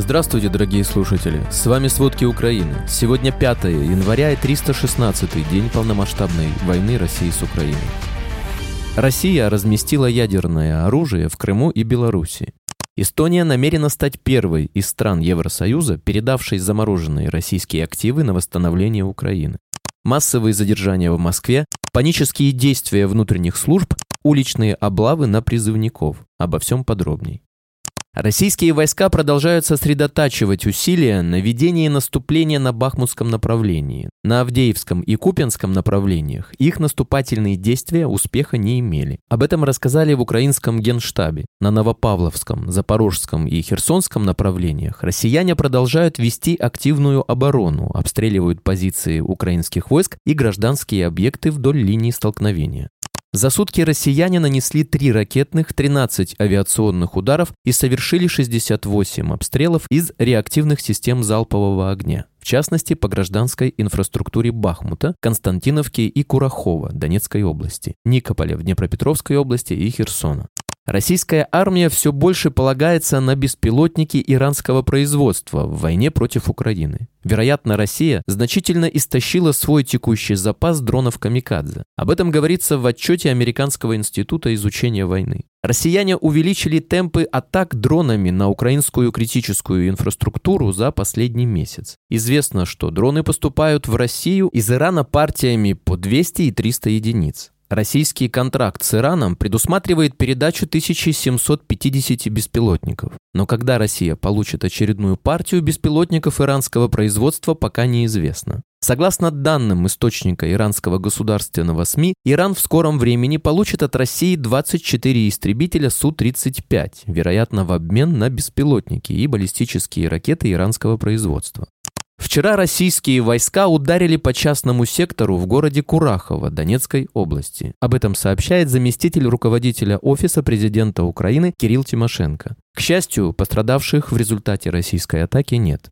Здравствуйте, дорогие слушатели! С вами «Сводки Украины». Сегодня 5 января и 316-й день полномасштабной войны России с Украиной. Россия разместила ядерное оружие в Крыму и Беларуси. Эстония намерена стать первой из стран Евросоюза, передавшей замороженные российские активы на восстановление Украины. Массовые задержания в Москве, панические действия внутренних служб, уличные облавы на призывников. Обо всем подробней. Российские войска продолжают сосредотачивать усилия на ведении наступления на Бахмутском направлении. На Авдеевском и Купенском направлениях их наступательные действия успеха не имели. Об этом рассказали в украинском генштабе. На Новопавловском, Запорожском и Херсонском направлениях россияне продолжают вести активную оборону, обстреливают позиции украинских войск и гражданские объекты вдоль линии столкновения. За сутки россияне нанесли 3 ракетных, 13 авиационных ударов и совершили 68 обстрелов из реактивных систем залпового огня. В частности, по гражданской инфраструктуре Бахмута, Константиновки и Курахова Донецкой области, Никополя в Днепропетровской области и Херсона. Российская армия все больше полагается на беспилотники иранского производства в войне против Украины. Вероятно, Россия значительно истощила свой текущий запас дронов «Камикадзе». Об этом говорится в отчете Американского института изучения войны. Россияне увеличили темпы атак дронами на украинскую критическую инфраструктуру за последний месяц. Известно, что дроны поступают в Россию из Ирана партиями по 200 и 300 единиц. Российский контракт с Ираном предусматривает передачу 1750 беспилотников. Но когда Россия получит очередную партию беспилотников иранского производства, пока неизвестно. Согласно данным источника иранского государственного СМИ, Иран в скором времени получит от России 24 истребителя Су-35, вероятно, в обмен на беспилотники и баллистические ракеты иранского производства. Вчера российские войска ударили по частному сектору в городе Курахово Донецкой области. Об этом сообщает заместитель руководителя Офиса президента Украины Кирилл Тимошенко. К счастью, пострадавших в результате российской атаки нет.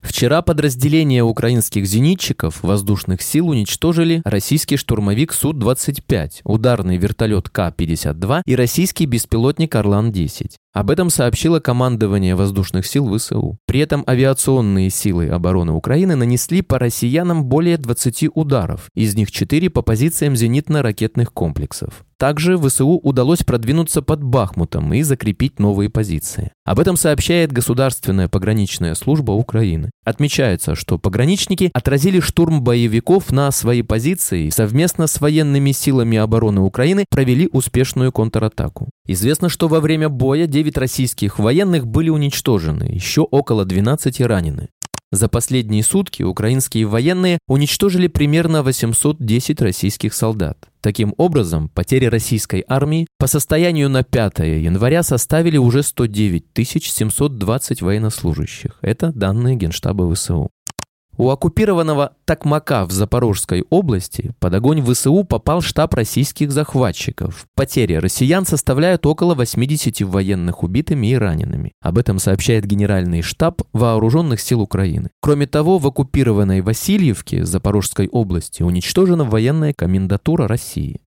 Вчера подразделения украинских зенитчиков воздушных сил уничтожили российский штурмовик Су-25, ударный вертолет К-52 и российский беспилотник Орлан-10. Об этом сообщило командование воздушных сил ВСУ. При этом авиационные силы обороны Украины нанесли по россиянам более 20 ударов, из них 4 по позициям зенитно-ракетных комплексов. Также ВСУ удалось продвинуться под Бахмутом и закрепить новые позиции. Об этом сообщает Государственная пограничная служба Украины. Отмечается, что пограничники отразили штурм боевиков на свои позиции и совместно с военными силами обороны Украины провели успешную контратаку. Известно, что во время боя 9 российских военных были уничтожены, еще около 12 ранены. За последние сутки украинские военные уничтожили примерно 810 российских солдат. Таким образом, потери российской армии по состоянию на 5 января составили уже 109 720 военнослужащих. Это данные Генштаба ВСУ. У оккупированного Такмака в Запорожской области под огонь ВСУ попал штаб российских захватчиков. Потери россиян составляют около 80 военных убитыми и ранеными. Об этом сообщает Генеральный штаб Вооруженных сил Украины. Кроме того, в оккупированной Васильевке Запорожской области уничтожена военная комендатура России.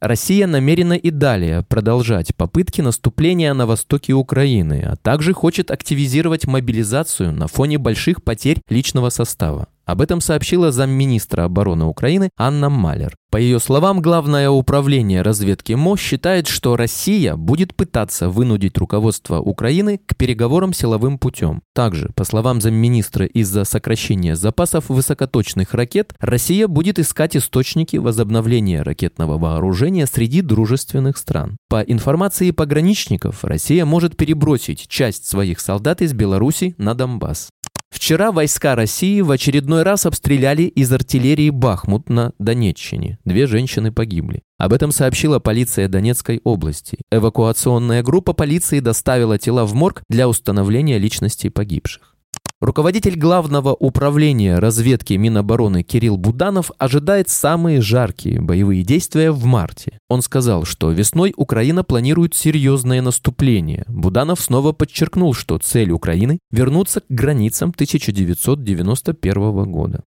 Россия намерена и далее продолжать попытки наступления на востоке Украины, а также хочет активизировать мобилизацию на фоне больших потерь личного состава. Об этом сообщила замминистра обороны Украины Анна Малер. По ее словам, Главное управление разведки МО считает, что Россия будет пытаться вынудить руководство Украины к переговорам силовым путем. Также, по словам замминистра, из-за сокращения запасов высокоточных ракет, Россия будет искать источники возобновления ракетного вооружения среди дружественных стран. По информации пограничников, Россия может перебросить часть своих солдат из Беларуси на Донбасс. Вчера войска России в очередной раз обстреляли из артиллерии Бахмут на Донеччине. Две женщины погибли. Об этом сообщила полиция Донецкой области. Эвакуационная группа полиции доставила тела в морг для установления личностей погибших. Руководитель Главного управления разведки Минобороны Кирилл Буданов ожидает самые жаркие боевые действия в марте. Он сказал, что весной Украина планирует серьезное наступление. Буданов снова подчеркнул, что цель Украины – вернуться к границам 1991 года.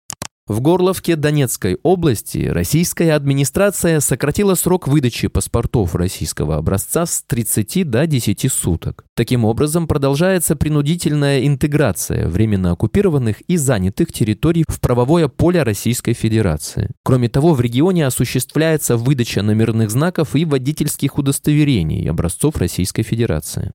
В Горловке Донецкой области российская администрация сократила срок выдачи паспортов российского образца с 30 до 10 суток. Таким образом, продолжается принудительная интеграция временно оккупированных и занятых территорий в правовое поле Российской Федерации. Кроме того, в регионе осуществляется выдача номерных знаков и водительских удостоверений образцов Российской Федерации.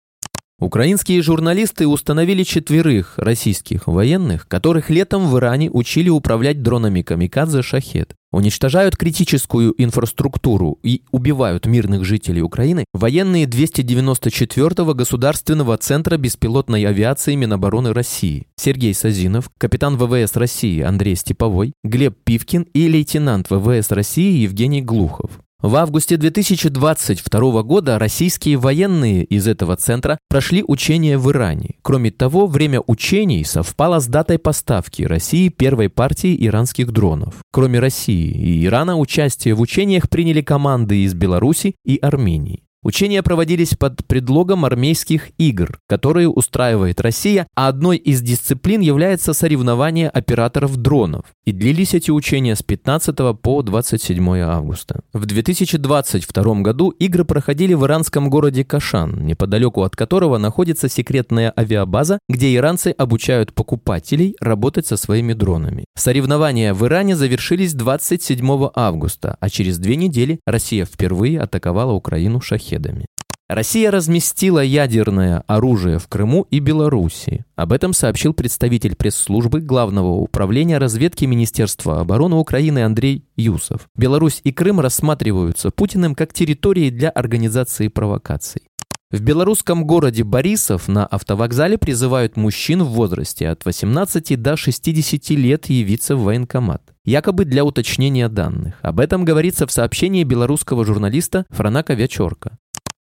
Украинские журналисты установили четверых российских военных, которых летом в Иране учили управлять дронами «Камикадзе» «Шахет». Уничтожают критическую инфраструктуру и убивают мирных жителей Украины военные 294-го Государственного центра беспилотной авиации Минобороны России Сергей Сазинов, капитан ВВС России Андрей Степовой, Глеб Пивкин и лейтенант ВВС России Евгений Глухов. В августе 2022 года российские военные из этого центра прошли учения в Иране. Кроме того, время учений совпало с датой поставки России первой партии иранских дронов. Кроме России и Ирана, участие в учениях приняли команды из Беларуси и Армении. Учения проводились под предлогом армейских игр, которые устраивает Россия, а одной из дисциплин является соревнование операторов дронов. И длились эти учения с 15 по 27 августа. В 2022 году игры проходили в иранском городе Кашан, неподалеку от которого находится секретная авиабаза, где иранцы обучают покупателей работать со своими дронами. Соревнования в Иране завершились 27 августа, а через две недели Россия впервые атаковала Украину шахи шахедами. Россия разместила ядерное оружие в Крыму и Белоруссии. Об этом сообщил представитель пресс-службы Главного управления разведки Министерства обороны Украины Андрей Юсов. Беларусь и Крым рассматриваются Путиным как территории для организации провокаций. В белорусском городе Борисов на автовокзале призывают мужчин в возрасте от 18 до 60 лет явиться в военкомат, якобы для уточнения данных. Об этом говорится в сообщении белорусского журналиста Франака Вячорка.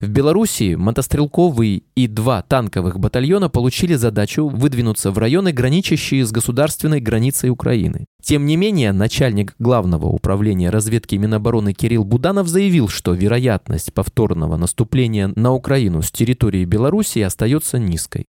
В Белоруссии мотострелковые и два танковых батальона получили задачу выдвинуться в районы, граничащие с государственной границей Украины. Тем не менее, начальник Главного управления разведки Минобороны Кирилл Буданов заявил, что вероятность повторного наступления на Украину с территории Белоруссии остается низкой.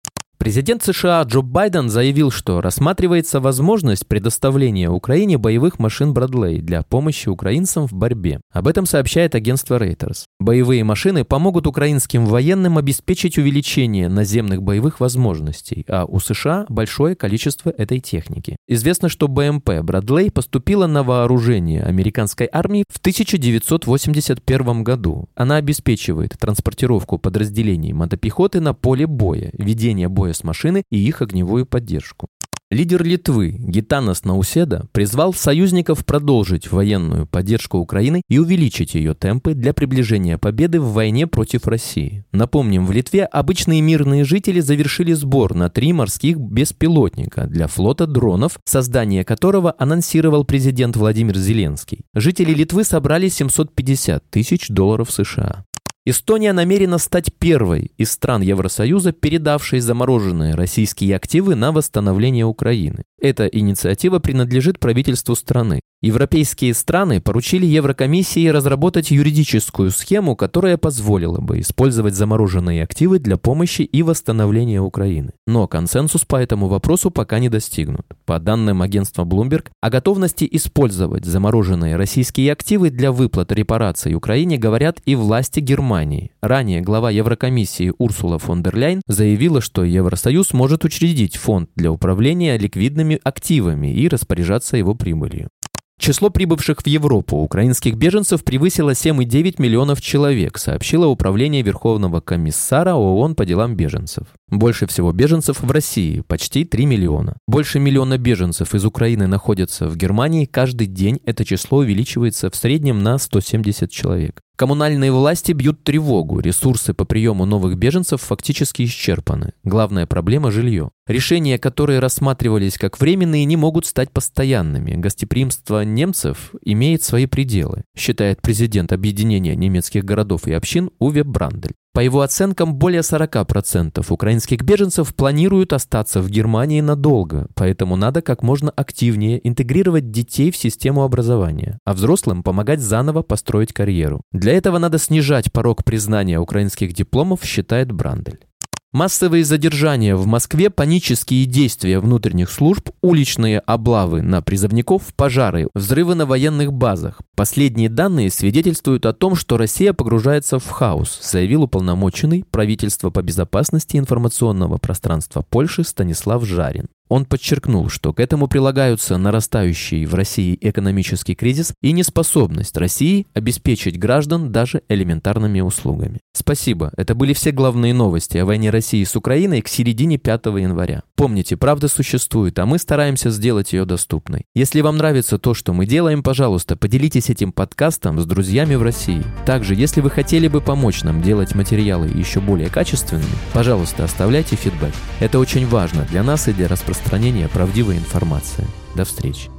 Президент США Джо Байден заявил, что рассматривается возможность предоставления Украине боевых машин Брэдлей для помощи украинцам в борьбе. Об этом сообщает агентство Reuters. Боевые машины помогут украинским военным обеспечить увеличение наземных боевых возможностей, а у США большое количество этой техники. Известно, что БМП Брэдлей поступила на вооружение американской армии в 1981 году. Она обеспечивает транспортировку подразделений мотопехоты на поле боя, ведение боя с машины и их огневую поддержку. Лидер Литвы Гитанас Науседа призвал союзников продолжить военную поддержку Украины и увеличить ее темпы для приближения победы в войне против России. Напомним, в Литве обычные мирные жители завершили сбор на три морских беспилотника для флота дронов, создание которого анонсировал президент Владимир Зеленский. Жители Литвы собрали 750 тысяч долларов США. Эстония намерена стать первой из стран Евросоюза, передавшей замороженные российские активы на восстановление Украины. Эта инициатива принадлежит правительству страны. Европейские страны поручили Еврокомиссии разработать юридическую схему, которая позволила бы использовать замороженные активы для помощи и восстановления Украины. Но консенсус по этому вопросу пока не достигнут. По данным агентства Bloomberg, о готовности использовать замороженные российские активы для выплат репараций Украине говорят и власти Германии. Ранее глава Еврокомиссии Урсула фон дер Ляйн заявила, что Евросоюз может учредить фонд для управления ликвидными активами и распоряжаться его прибылью. Число прибывших в Европу украинских беженцев превысило 7,9 миллионов человек, сообщило Управление Верховного комиссара ООН по делам беженцев. Больше всего беженцев в России – почти 3 миллиона. Больше миллиона беженцев из Украины находятся в Германии. Каждый день это число увеличивается в среднем на 170 человек. Коммунальные власти бьют тревогу, ресурсы по приему новых беженцев фактически исчерпаны. Главная проблема – жилье. Решения, которые рассматривались как временные, не могут стать постоянными. Гостеприимство немцев имеет свои пределы, считает президент Объединения немецких городов и общин Уве Брандель. По его оценкам, более 40% украинских беженцев планируют остаться в Германии надолго, поэтому надо как можно активнее интегрировать детей в систему образования, а взрослым помогать заново построить карьеру. Для этого надо снижать порог признания украинских дипломов, считает Брандель. Массовые задержания в Москве, панические действия внутренних служб, уличные облавы на призывников, пожары, взрывы на военных базах. Последние данные свидетельствуют о том, что Россия погружается в хаос, заявил уполномоченный правительства по безопасности информационного пространства Польши Станислав Жарин. Он подчеркнул, что к этому прилагаются нарастающий в России экономический кризис и неспособность России обеспечить граждан даже элементарными услугами. Спасибо. Это были все главные новости о войне России с Украиной к середине 5 января. Помните, правда существует, а мы стараемся сделать ее доступной. Если вам нравится то, что мы делаем, пожалуйста, поделитесь этим подкастом с друзьями в России. Также, если вы хотели бы помочь нам делать материалы еще более качественными, пожалуйста, оставляйте фидбэк. Это очень важно для нас и для распространения правдивой информации. До встречи.